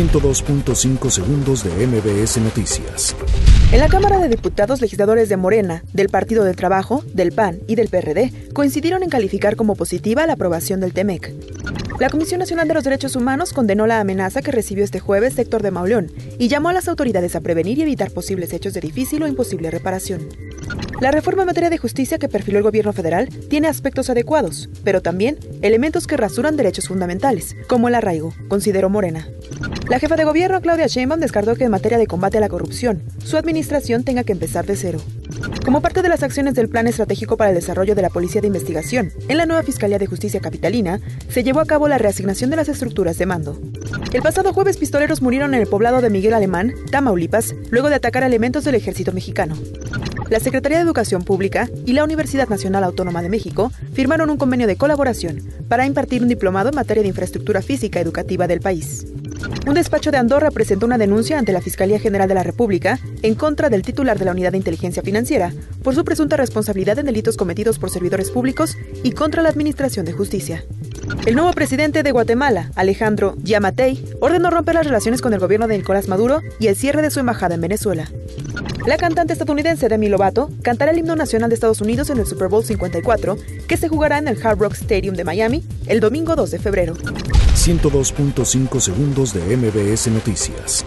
102.5 segundos de MBS Noticias. En la Cámara de Diputados, legisladores de Morena, del Partido del Trabajo, del PAN y del PRD coincidieron en calificar como positiva la aprobación del TEMEC. La Comisión Nacional de los Derechos Humanos condenó la amenaza que recibió este jueves sector de Mauleón y llamó a las autoridades a prevenir y evitar posibles hechos de difícil o imposible reparación. La reforma en materia de justicia que perfiló el gobierno federal tiene aspectos adecuados, pero también elementos que rasuran derechos fundamentales, como el arraigo, consideró Morena. La jefa de gobierno, Claudia Sheinbaum, descartó que en materia de combate a la corrupción, su administración tenga que empezar de cero. Como parte de las acciones del Plan Estratégico para el Desarrollo de la Policía de Investigación, en la nueva Fiscalía de Justicia Capitalina, se llevó a cabo la reasignación de las estructuras de mando. El pasado jueves, pistoleros murieron en el poblado de Miguel Alemán, Tamaulipas, luego de atacar elementos del ejército mexicano. La Secretaría de Educación Pública y la Universidad Nacional Autónoma de México firmaron un convenio de colaboración para impartir un diplomado en materia de infraestructura física educativa del país. Un despacho de Andorra presentó una denuncia ante la Fiscalía General de la República en contra del titular de la Unidad de Inteligencia Financiera por su presunta responsabilidad en delitos cometidos por servidores públicos y contra la Administración de Justicia. El nuevo presidente de Guatemala, Alejandro Yamatei, ordenó romper las relaciones con el gobierno de Nicolás Maduro y el cierre de su embajada en Venezuela. La cantante estadounidense Demi Lovato cantará el himno nacional de Estados Unidos en el Super Bowl 54, que se jugará en el Hard Rock Stadium de Miami el domingo 2 de febrero. 102.5 segundos de MBS Noticias.